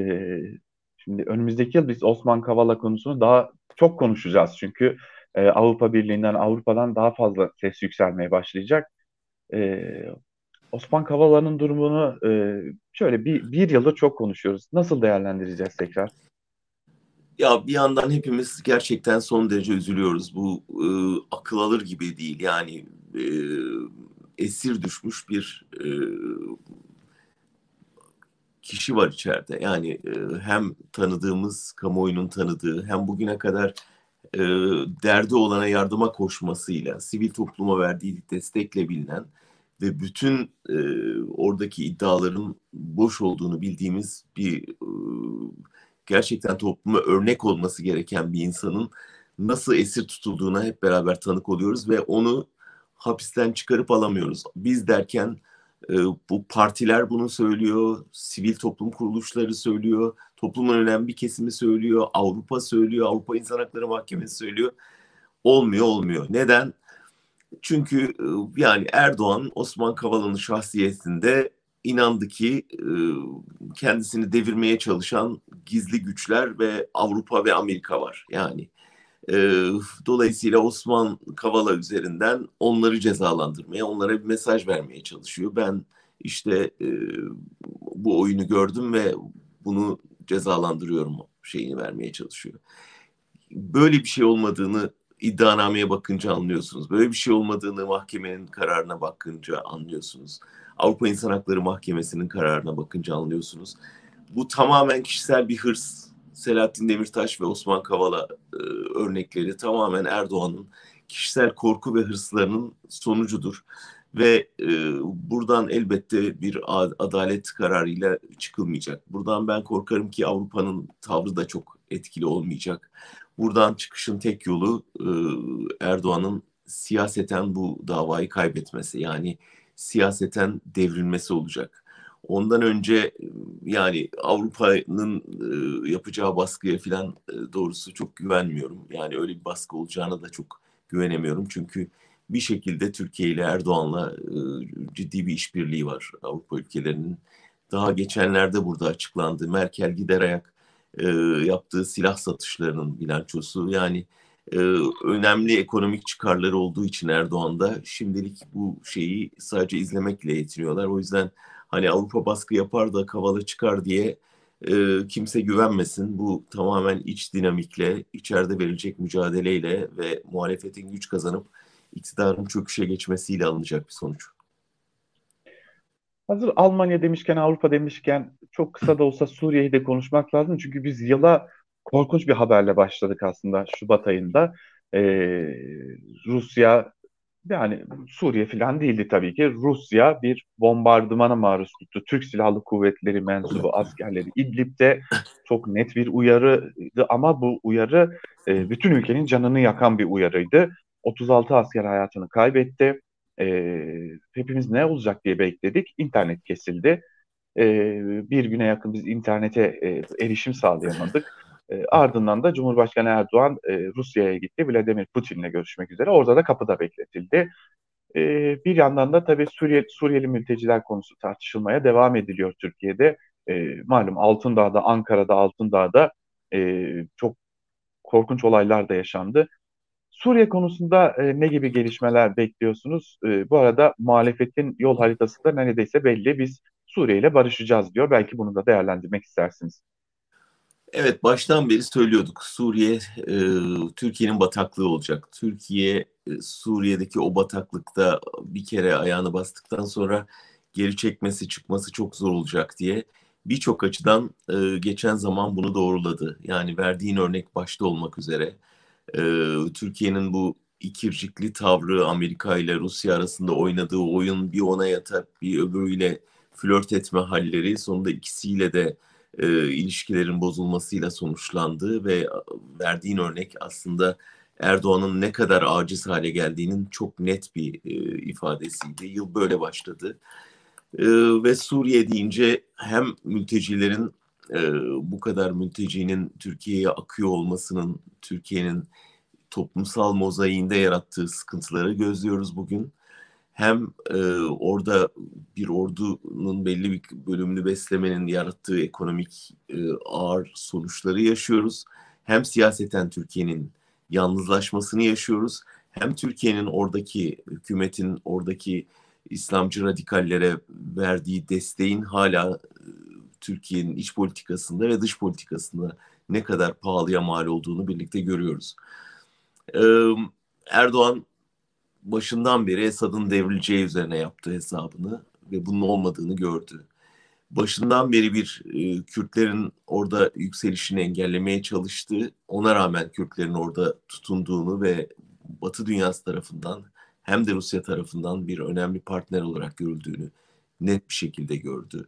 Speaker 1: şimdi önümüzdeki yıl biz Osman Kavala konusunu daha çok konuşacağız çünkü e, Avrupa Birliği'nden, Avrupa'dan daha fazla ses yükselmeye başlayacak. E, Osman Kavala'nın durumunu e, şöyle bir, bir yıldır çok konuşuyoruz. Nasıl değerlendireceğiz tekrar?
Speaker 2: Ya bir yandan hepimiz gerçekten son derece üzülüyoruz. Bu e, akıl alır gibi değil. Yani e, esir düşmüş bir e, kişi var içeride. Yani e, hem tanıdığımız, kamuoyunun tanıdığı, hem bugüne kadar e, derdi olana yardıma koşmasıyla, sivil topluma verdiği destekle bilinen ve bütün e, oradaki iddiaların boş olduğunu bildiğimiz bir gerçekten topluma örnek olması gereken bir insanın nasıl esir tutulduğuna hep beraber tanık oluyoruz ve onu hapisten çıkarıp alamıyoruz. Biz derken e, bu partiler bunu söylüyor, sivil toplum kuruluşları söylüyor, toplumun önemli bir kesimi söylüyor, Avrupa söylüyor, Avrupa İnsan Hakları Mahkemesi söylüyor. Olmuyor, olmuyor. Neden? Çünkü e, yani Erdoğan Osman Kavala'nın şahsiyetinde inandı ki e, kendisini devirmeye çalışan gizli güçler ve Avrupa ve Amerika var. Yani e, dolayısıyla Osman Kavala üzerinden onları cezalandırmaya, onlara bir mesaj vermeye çalışıyor. Ben işte bu oyunu gördüm ve bunu cezalandırıyorum şeyini vermeye çalışıyor. Böyle bir şey olmadığını iddianameye bakınca anlıyorsunuz. Böyle bir şey olmadığını mahkemenin kararına bakınca anlıyorsunuz. Avrupa İnsan Hakları Mahkemesi'nin kararına bakınca anlıyorsunuz. Bu tamamen kişisel bir hırs. Selahattin Demirtaş ve Osman Kavala e, örnekleri tamamen Erdoğan'ın kişisel korku ve hırslarının sonucudur. Ve e, buradan elbette bir adalet kararıyla çıkılmayacak. Buradan ben korkarım ki Avrupa'nın tavrı da çok etkili olmayacak. Buradan çıkışın tek yolu e, Erdoğan'ın siyaseten bu davayı kaybetmesi. Yani siyaseten devrilmesi olacak. Ondan önce yani Avrupa'nın yapacağı baskıya falan doğrusu çok güvenmiyorum. Yani öyle bir baskı olacağına da çok güvenemiyorum. Çünkü bir şekilde Türkiye ile Erdoğan'la ciddi bir işbirliği var Avrupa ülkelerinin. Daha geçenlerde burada açıklandı. Merkel gider ayak yaptığı silah satışlarının bilançosu. Yani önemli ekonomik çıkarları olduğu için Erdoğan'da şimdilik bu şeyi sadece izlemekle yetiniyorlar. O yüzden hani Avrupa baskı yapar da kavala çıkar diye e, kimse güvenmesin. Bu tamamen iç dinamikle, içeride verilecek mücadeleyle ve muhalefetin güç kazanıp iktidarın çöküşe geçmesiyle alınacak bir sonuç.
Speaker 1: Hazır Almanya demişken, Avrupa demişken çok kısa da olsa Suriye'yi de konuşmak lazım. Çünkü biz yıla korkunç bir haberle başladık aslında Şubat ayında. Ee, Rusya yani Suriye falan değildi tabii ki. Rusya bir bombardımana maruz tuttu. Türk Silahlı Kuvvetleri mensubu askerleri İdlib'de çok net bir uyarıydı ama bu uyarı e, bütün ülkenin canını yakan bir uyarıydı. 36 asker hayatını kaybetti. E, hepimiz ne olacak diye bekledik. İnternet kesildi. E, bir güne yakın biz internete e, erişim sağlayamadık. E, ardından da Cumhurbaşkanı Erdoğan e, Rusya'ya gitti. Vladimir Putin'le görüşmek üzere. Orada da kapıda bekletildi. E, bir yandan da tabii Suriye, Suriyeli mülteciler konusu tartışılmaya devam ediliyor Türkiye'de. E, malum Altındağ'da, Ankara'da, Altındağ'da e, çok korkunç olaylar da yaşandı. Suriye konusunda e, ne gibi gelişmeler bekliyorsunuz? E, bu arada muhalefetin yol haritası da neredeyse belli. Biz Suriye ile barışacağız diyor. Belki bunu da değerlendirmek istersiniz.
Speaker 2: Evet baştan beri söylüyorduk Suriye e, Türkiye'nin bataklığı olacak. Türkiye e, Suriye'deki o bataklıkta bir kere ayağını bastıktan sonra geri çekmesi çıkması çok zor olacak diye birçok açıdan e, geçen zaman bunu doğruladı. Yani verdiğin örnek başta olmak üzere e, Türkiye'nin bu ikircikli tavrı Amerika ile Rusya arasında oynadığı oyun bir ona yatar bir öbürüyle flört etme halleri sonunda ikisiyle de e, ilişkilerin bozulmasıyla sonuçlandı ve verdiğin örnek aslında Erdoğan'ın ne kadar aciz hale geldiğinin çok net bir e, ifadesiydi. Yıl böyle başladı. E, ve Suriye deyince hem mültecilerin e, bu kadar mültecinin Türkiye'ye akıyor olmasının Türkiye'nin toplumsal mozaiğinde yarattığı sıkıntıları gözlüyoruz bugün. Hem e, orada bir ordunun belli bir bölümünü beslemenin yarattığı ekonomik e, ağır sonuçları yaşıyoruz. Hem siyaseten Türkiye'nin yalnızlaşmasını yaşıyoruz. Hem Türkiye'nin oradaki hükümetin oradaki İslamcı radikallere verdiği desteğin hala e, Türkiye'nin iç politikasında ve dış politikasında ne kadar pahalıya mal olduğunu birlikte görüyoruz. Erdoğan başından beri Esad'ın devrileceği üzerine yaptığı hesabını ve bunun olmadığını gördü. Başından beri bir e, Kürtlerin orada yükselişini engellemeye çalıştı. Ona rağmen Kürtlerin orada tutunduğunu ve Batı dünyası tarafından hem de Rusya tarafından bir önemli partner olarak görüldüğünü net bir şekilde gördü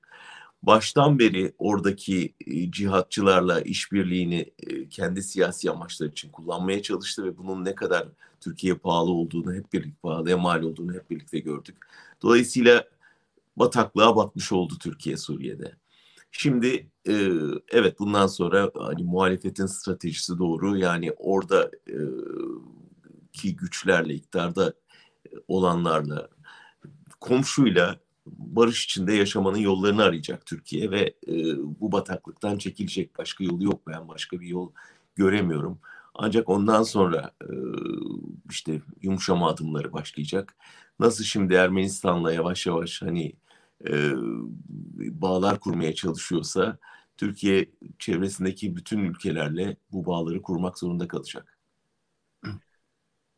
Speaker 2: baştan beri oradaki e, cihatçılarla işbirliğini e, kendi siyasi amaçları için kullanmaya çalıştı ve bunun ne kadar Türkiye pahalı olduğunu hep birlikte pahalıya mal olduğunu hep birlikte gördük. Dolayısıyla bataklığa batmış oldu Türkiye Suriye'de. Şimdi e, evet bundan sonra hani muhalefetin stratejisi doğru yani orada ki güçlerle iktidarda olanlarla komşuyla barış içinde yaşamanın yollarını arayacak Türkiye ve e, bu bataklıktan çekilecek başka yolu yok ben başka bir yol göremiyorum. Ancak ondan sonra e, işte yumuşama adımları başlayacak. Nasıl şimdi Ermenistan'la yavaş yavaş hani e, bağlar kurmaya çalışıyorsa Türkiye çevresindeki bütün ülkelerle bu bağları kurmak zorunda kalacak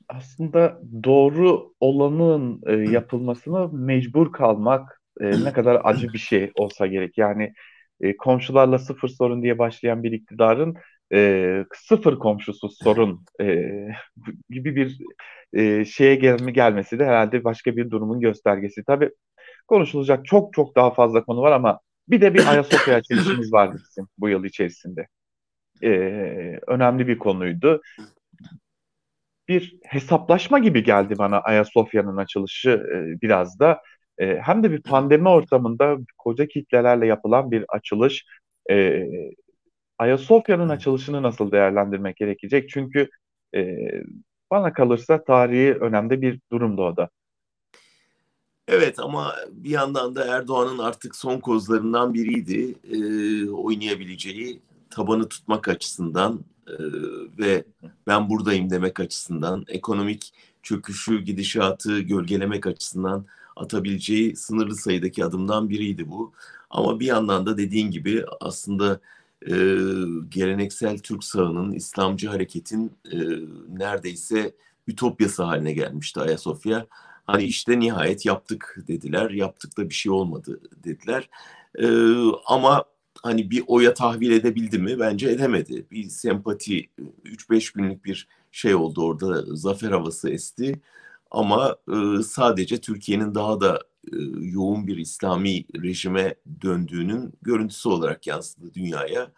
Speaker 1: aslında doğru olanın e, yapılmasına mecbur kalmak e, ne kadar acı bir şey olsa gerek. Yani e, komşularla sıfır sorun diye başlayan bir iktidarın e, sıfır komşusuz sorun e, gibi bir e, şeye gelme gelmesi de herhalde başka bir durumun göstergesi. Tabii konuşulacak çok çok daha fazla konu var ama bir de bir Ayasofya açılışımız vardı bizim bu yıl içerisinde. E, önemli bir konuydu bir hesaplaşma gibi geldi bana Ayasofya'nın açılışı e, biraz da. E, hem de bir pandemi ortamında koca kitlelerle yapılan bir açılış. E, Ayasofya'nın açılışını nasıl değerlendirmek gerekecek? Çünkü e, bana kalırsa tarihi önemli bir durumda o da.
Speaker 2: Evet ama bir yandan da Erdoğan'ın artık son kozlarından biriydi. E, oynayabileceği tabanı tutmak açısından e, ve ben buradayım demek açısından, ekonomik çöküşü, gidişatı gölgelemek açısından atabileceği sınırlı sayıdaki adımdan biriydi bu. Ama bir yandan da dediğin gibi aslında e, geleneksel Türk sağının, İslamcı hareketin e, neredeyse ütopyası haline gelmişti Ayasofya. Hani işte nihayet yaptık dediler, yaptık da bir şey olmadı dediler. E, ama hani bir oya tahvil edebildi mi? Bence edemedi. Bir sempati 3-5 günlük bir şey oldu orada zafer havası esti. Ama e, sadece Türkiye'nin daha da e, yoğun bir İslami rejime döndüğünün görüntüsü olarak yansıdı dünyaya.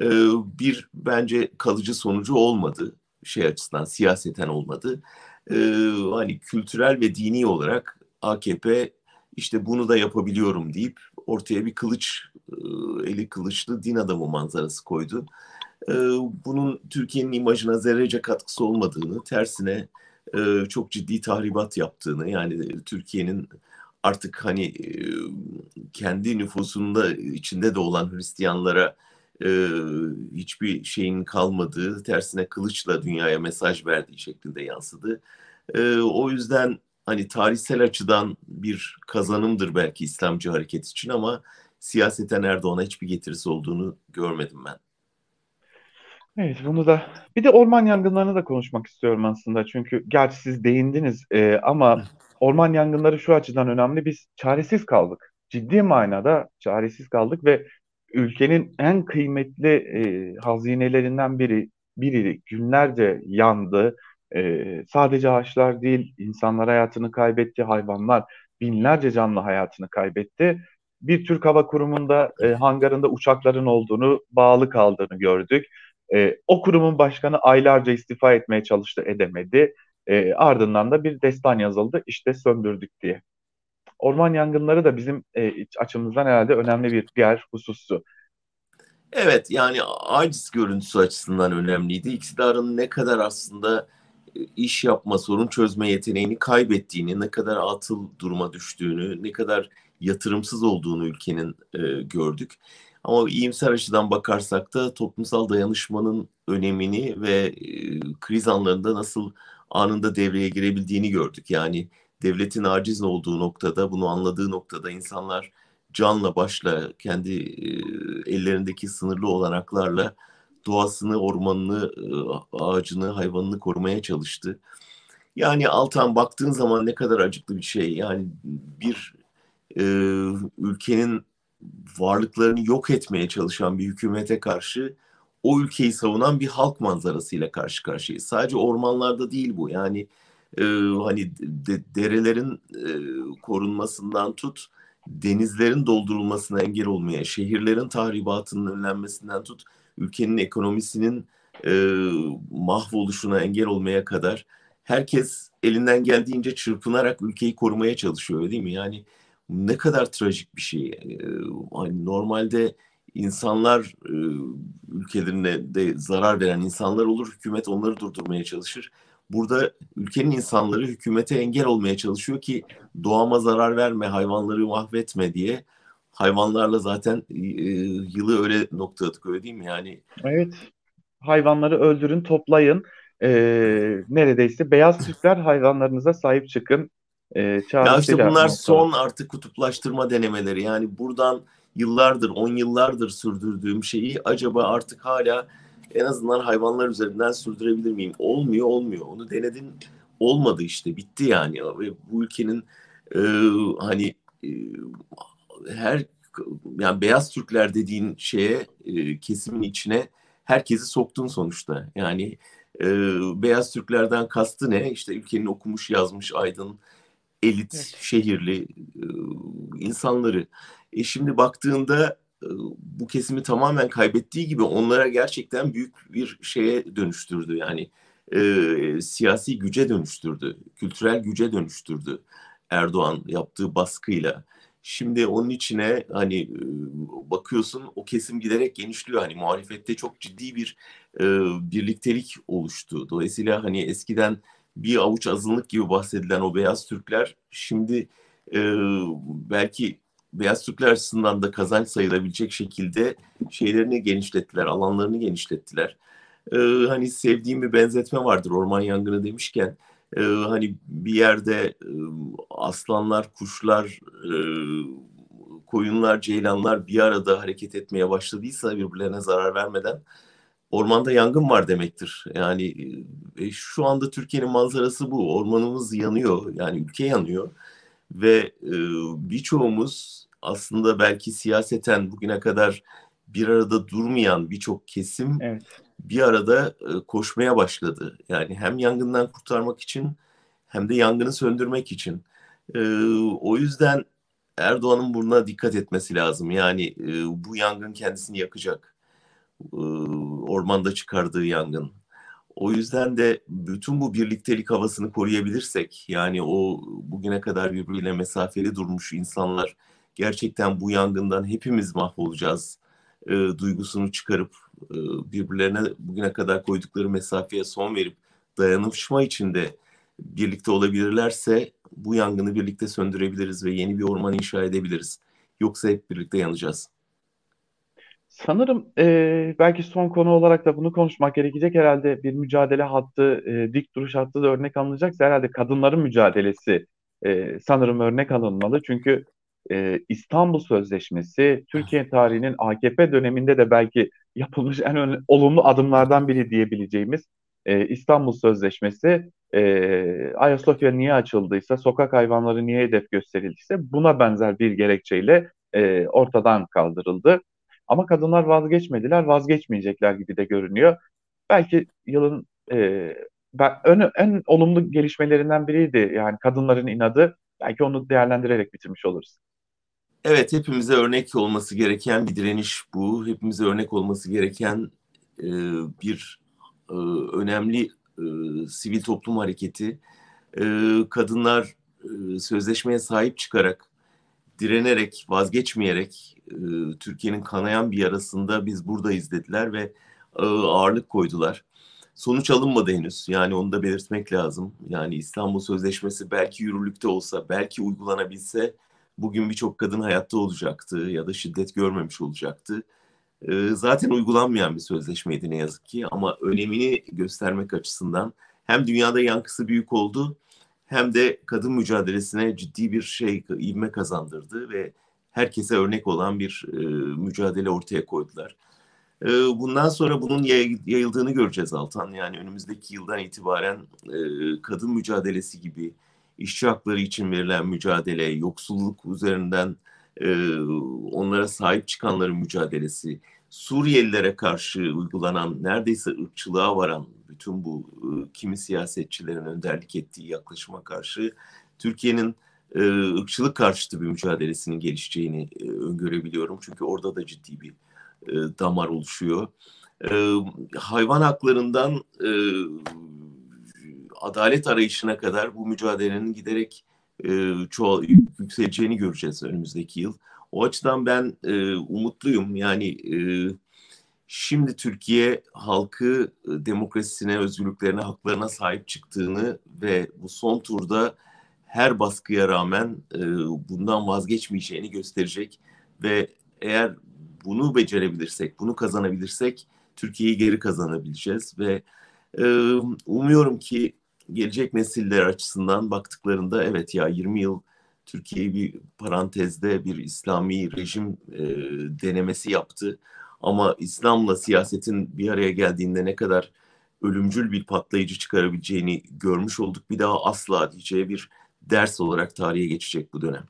Speaker 2: E, bir bence kalıcı sonucu olmadı şey açısından siyaseten olmadı. E, hani kültürel ve dini olarak AKP işte bunu da yapabiliyorum deyip ortaya bir kılıç eli kılıçlı din adamı manzarası koydu. Bunun Türkiye'nin imajına zerrece katkısı olmadığını, tersine çok ciddi tahribat yaptığını, yani Türkiye'nin artık hani kendi nüfusunda içinde de olan Hristiyanlara hiçbir şeyin kalmadığı, tersine kılıçla dünyaya mesaj verdiği şeklinde yansıdı. o yüzden hani tarihsel açıdan bir kazanımdır belki İslamcı hareket için ama siyaseten Erdoğan'a hiçbir getirisi olduğunu görmedim ben.
Speaker 1: Evet bunu da bir de orman yangınlarını da konuşmak istiyorum aslında. Çünkü gerçi siz değindiniz e, ama orman yangınları şu açıdan önemli. Biz çaresiz kaldık. Ciddi manada çaresiz kaldık ve ülkenin en kıymetli e, hazinelerinden biri biri günlerce yandı E, sadece ağaçlar değil, insanlar hayatını kaybetti, hayvanlar binlerce canlı hayatını kaybetti. Bir Türk Hava Kurumu'nda e, hangarında uçakların olduğunu, bağlı kaldığını gördük. E, o kurumun başkanı aylarca istifa etmeye çalıştı, edemedi. E, ardından da bir destan yazıldı, işte söndürdük diye. Orman yangınları da bizim e, açımızdan herhalde önemli bir diğer hususu.
Speaker 2: Evet yani aciz görüntüsü açısından önemliydi. İktidarın ne kadar aslında iş yapma, sorun çözme yeteneğini kaybettiğini, ne kadar atıl duruma düştüğünü, ne kadar yatırımsız olduğunu ülkenin e, gördük. Ama iyimser açıdan bakarsak da toplumsal dayanışmanın önemini ve e, kriz anlarında nasıl anında devreye girebildiğini gördük. Yani devletin aciz olduğu noktada, bunu anladığı noktada insanlar canla başla kendi e, ellerindeki sınırlı olanaklarla doğasını, ormanını, ağacını, hayvanını korumaya çalıştı. Yani Altan baktığın zaman ne kadar acıklı bir şey. Yani bir e, ülkenin varlıklarını yok etmeye çalışan bir hükümete karşı o ülkeyi savunan bir halk manzarasıyla karşı karşıyayız. Sadece ormanlarda değil bu. Yani e, hani de, derelerin e, korunmasından tut, denizlerin doldurulmasına engel olmaya, şehirlerin tahribatının önlenmesinden tut, ülkenin ekonomisinin e, mahvoluşuna engel olmaya kadar herkes elinden geldiğince çırpınarak ülkeyi korumaya çalışıyor değil mi? Yani ne kadar trajik bir şey. E, hani normalde insanlar e, ülkelerine de zarar veren insanlar olur, hükümet onları durdurmaya çalışır. Burada ülkenin insanları hükümete engel olmaya çalışıyor ki doğama zarar verme, hayvanları mahvetme diye. Hayvanlarla zaten e, yılı öyle noktaladık öyle değil mi? Yani
Speaker 1: Evet. Hayvanları öldürün, toplayın. Ee, neredeyse beyaz Türkler hayvanlarınıza sahip çıkın.
Speaker 2: Ee, ya işte bunlar noktada. son artık kutuplaştırma denemeleri. Yani buradan yıllardır, on yıllardır sürdürdüğüm şeyi acaba artık hala en azından hayvanlar üzerinden sürdürebilir miyim? Olmuyor, olmuyor. Onu denedin, olmadı işte. Bitti yani. Ve bu ülkenin e, hani e, her yani beyaz Türkler dediğin şeye e, kesimin içine herkesi soktun sonuçta. Yani e, beyaz Türklerden kastı ne? İşte ülkenin okumuş, yazmış, aydın, elit, evet. şehirli e, insanları. E şimdi baktığında e, bu kesimi tamamen kaybettiği gibi onlara gerçekten büyük bir şeye dönüştürdü. Yani e, siyasi güce dönüştürdü, kültürel güce dönüştürdü Erdoğan yaptığı baskıyla. Şimdi onun içine hani e, bakıyorsun o kesim giderek genişliyor. Hani muhalefette çok ciddi bir e, birliktelik oluştu. Dolayısıyla hani eskiden bir avuç azınlık gibi bahsedilen o beyaz Türkler şimdi e, belki beyaz Türkler açısından da kazanç sayılabilecek şekilde şeylerini genişlettiler, alanlarını genişlettiler. Ee, hani sevdiğim bir benzetme vardır orman yangını demişken. E, hani bir yerde e, aslanlar, kuşlar, e, koyunlar, ceylanlar bir arada hareket etmeye başladıysa birbirlerine zarar vermeden ormanda yangın var demektir. Yani e, şu anda Türkiye'nin manzarası bu. Ormanımız yanıyor, yani ülke yanıyor ve e, birçoğumuz aslında belki siyaseten bugüne kadar bir arada durmayan birçok kesim evet. Bir arada e, koşmaya başladı. Yani hem yangından kurtarmak için hem de yangını söndürmek için. E, o yüzden Erdoğan'ın buna dikkat etmesi lazım. Yani e, bu yangın kendisini yakacak. Ormanda çıkardığı yangın. O yüzden de bütün bu birliktelik havasını koruyabilirsek, yani o bugüne kadar birbiriyle mesafeli durmuş insanlar gerçekten bu yangından hepimiz mahvolacağız e, duygusunu çıkarıp e, birbirlerine bugüne kadar koydukları mesafeye son verip dayanışma içinde birlikte olabilirlerse bu yangını birlikte söndürebiliriz ve yeni bir orman inşa edebiliriz. Yoksa hep birlikte yanacağız.
Speaker 1: Sanırım e, belki son konu olarak da bunu konuşmak gerekecek. Herhalde bir mücadele hattı, e, dik duruş hattı da örnek alınacaksa herhalde kadınların mücadelesi e, sanırım örnek alınmalı. Çünkü e, İstanbul Sözleşmesi Türkiye tarihinin AKP döneminde de belki yapılmış en önemli, olumlu adımlardan biri diyebileceğimiz e, İstanbul Sözleşmesi e, Ayasofya niye açıldıysa, sokak hayvanları niye hedef gösterildiyse buna benzer bir gerekçeyle e, ortadan kaldırıldı. Ama kadınlar vazgeçmediler, vazgeçmeyecekler gibi de görünüyor. Belki yılın e, ben en, en olumlu gelişmelerinden biriydi. Yani kadınların inadı. Belki onu değerlendirerek bitirmiş oluruz.
Speaker 2: Evet, hepimize örnek olması gereken bir direniş bu. Hepimize örnek olması gereken e, bir e, önemli e, sivil toplum hareketi. E, kadınlar e, sözleşmeye sahip çıkarak, direnerek, vazgeçmeyerek e, Türkiye'nin kanayan bir yarasında biz buradayız dediler ve e, ağırlık koydular. Sonuç alınmadı henüz. Yani onu da belirtmek lazım. Yani İstanbul Sözleşmesi belki yürürlükte olsa, belki uygulanabilse bugün birçok kadın hayatta olacaktı ya da şiddet görmemiş olacaktı. Zaten uygulanmayan bir sözleşmeydi ne yazık ki ama önemini göstermek açısından hem dünyada yankısı büyük oldu hem de kadın mücadelesine ciddi bir şey ivme kazandırdı ve herkese örnek olan bir mücadele ortaya koydular. Bundan sonra bunun yayıldığını göreceğiz Altan. Yani önümüzdeki yıldan itibaren kadın mücadelesi gibi işçi hakları için verilen mücadele, yoksulluk üzerinden e, onlara sahip çıkanların mücadelesi, Suriyelilere karşı uygulanan neredeyse ırkçılığa varan bütün bu e, kimi siyasetçilerin önderlik ettiği yaklaşıma karşı Türkiye'nin e, ırkçılık karşıtı bir mücadelesinin gelişeceğini e, öngörebiliyorum. Çünkü orada da ciddi bir e, damar oluşuyor. E, hayvan haklarından e, adalet arayışına kadar bu mücadelenin giderek e, çoğal, yükseleceğini göreceğiz önümüzdeki yıl. O açıdan ben e, umutluyum. Yani e, şimdi Türkiye halkı e, demokrasisine, özgürlüklerine, haklarına sahip çıktığını ve bu son turda her baskıya rağmen e, bundan vazgeçmeyeceğini gösterecek ve eğer bunu becerebilirsek, bunu kazanabilirsek Türkiye'yi geri kazanabileceğiz ve e, umuyorum ki gelecek nesiller açısından baktıklarında evet ya 20 yıl Türkiye'yi bir parantezde bir İslami rejim e, denemesi yaptı. Ama İslam'la siyasetin bir araya geldiğinde ne kadar ölümcül bir patlayıcı çıkarabileceğini görmüş olduk. Bir daha asla diyeceği bir ders olarak tarihe geçecek bu dönem.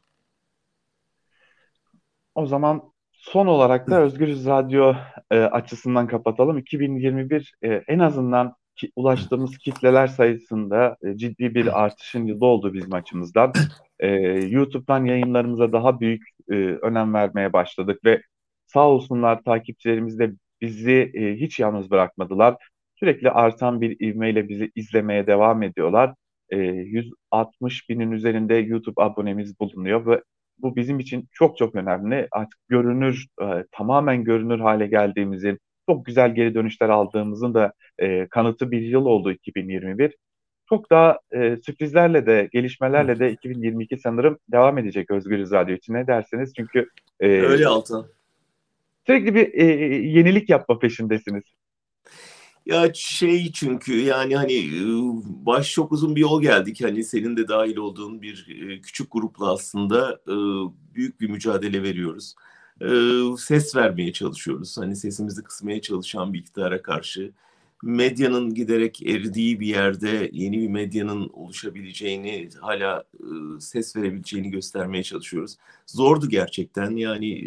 Speaker 1: O zaman son olarak da Özgürüz Radyo e, açısından kapatalım. 2021 e, en azından ki, ulaştığımız kitleler sayısında e, ciddi bir artışın yılı oldu bizim açımızdan. E, YouTube'dan yayınlarımıza daha büyük e, önem vermeye başladık ve sağ olsunlar takipçilerimiz de bizi e, hiç yalnız bırakmadılar. Sürekli artan bir ivmeyle bizi izlemeye devam ediyorlar. E, 160 binin üzerinde YouTube abonemiz bulunuyor ve bu bizim için çok çok önemli. Artık görünür, e, tamamen görünür hale geldiğimizin, çok güzel geri dönüşler aldığımızın da e, kanıtı bir yıl oldu 2021. Çok daha e, sürprizlerle de, gelişmelerle de 2022 sanırım devam edecek Özgür Radyo için. Ne dersiniz? Çünkü
Speaker 2: e, öyle Altan.
Speaker 1: Sürekli bir e, yenilik yapma peşindesiniz.
Speaker 2: Ya şey çünkü yani hani baş çok uzun bir yol geldik. Hani senin de dahil olduğun bir küçük grupla aslında büyük bir mücadele veriyoruz. Ses vermeye çalışıyoruz. Hani sesimizi kısmaya çalışan bir iktidara karşı medyanın giderek eridiği bir yerde yeni bir medyanın oluşabileceğini, hala ses verebileceğini göstermeye çalışıyoruz. Zordu gerçekten. Yani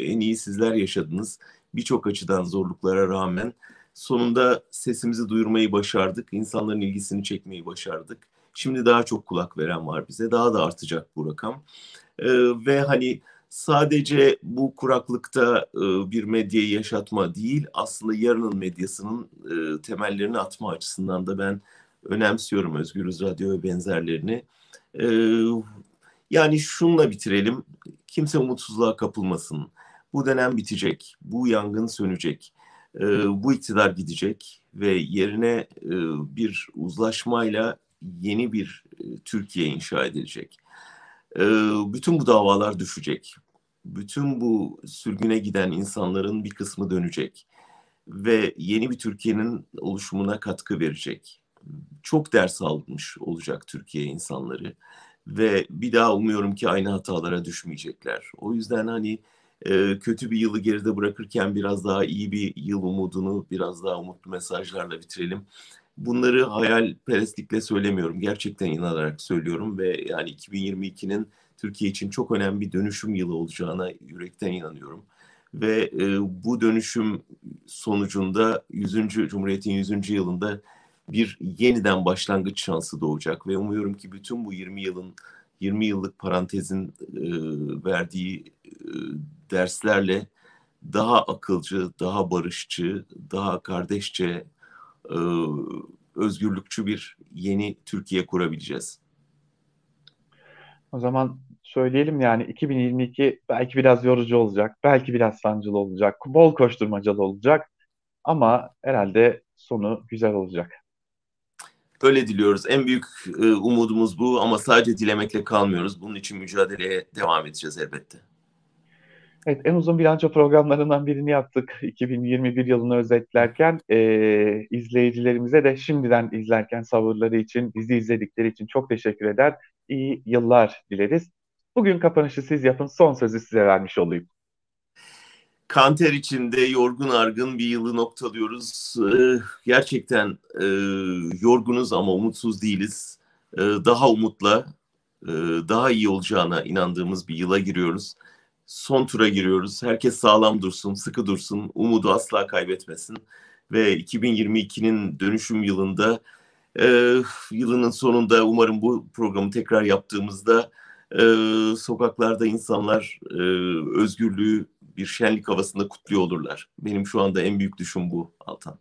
Speaker 2: en iyi sizler yaşadınız. Birçok açıdan zorluklara rağmen Sonunda sesimizi duyurmayı başardık. İnsanların ilgisini çekmeyi başardık. Şimdi daha çok kulak veren var bize. Daha da artacak bu rakam. Ee, ve hani sadece bu kuraklıkta e, bir medyayı yaşatma değil, aslında yarının medyasının e, temellerini atma açısından da ben önemsiyorum Özgürüz Radyo ve benzerlerini. E, yani şunla bitirelim. Kimse umutsuzluğa kapılmasın. Bu dönem bitecek. Bu yangın sönecek bu iktidar gidecek ve yerine e, bir uzlaşmayla yeni bir Türkiye inşa edilecek. Bütün bu davalar düşecek. Bütün bu sürgüne giden insanların bir kısmı dönecek ve yeni bir Türkiye'nin oluşumuna katkı verecek. Çok ders almış olacak Türkiye insanları ve bir daha umuyorum ki aynı hatalara düşmeyecekler. O yüzden hani e, kötü bir yılı geride bırakırken biraz daha iyi bir yıl umudunu, biraz daha umutlu mesajlarla bitirelim. Bunları hayalperestlikle söylemiyorum. Gerçekten inanarak söylüyorum ve yani 2022'nin Türkiye için çok önemli bir dönüşüm yılı olacağına yürekten inanıyorum. Ve e, bu dönüşüm sonucunda 100. Cumhuriyet'in 100. yılında bir yeniden başlangıç şansı doğacak ve umuyorum ki bütün bu 20 yılın 20 yıllık parantezin e, verdiği e, derslerle daha akılcı, daha barışçı, daha kardeşçe, e, özgürlükçü bir yeni Türkiye kurabileceğiz.
Speaker 1: O zaman söyleyelim yani 2022 belki biraz yorucu olacak, belki biraz sancılı olacak, bol koşturmacalı olacak ama herhalde sonu güzel olacak.
Speaker 2: Öyle diliyoruz. En büyük e, umudumuz bu ama sadece dilemekle kalmıyoruz. Bunun için mücadeleye devam edeceğiz elbette.
Speaker 1: Evet, en uzun bilanço programlarından birini yaptık 2021 yılını özetlerken. E, izleyicilerimize de şimdiden izlerken sabırları için, bizi izledikleri için çok teşekkür eder. İyi yıllar dileriz. Bugün kapanışı siz yapın, son sözü size vermiş olayım.
Speaker 2: Kanter içinde yorgun argın bir yılı noktalıyoruz. Ee, gerçekten e, yorgunuz ama umutsuz değiliz. Ee, daha umutla, e, daha iyi olacağına inandığımız bir yıla giriyoruz. Son tura giriyoruz. Herkes sağlam dursun, sıkı dursun, umudu asla kaybetmesin. Ve 2022'nin dönüşüm yılında, e, yılının sonunda umarım bu programı tekrar yaptığımızda e, sokaklarda insanlar e, özgürlüğü bir şenlik havasında kutluyor olurlar. Benim şu anda en büyük düşüm bu Altan.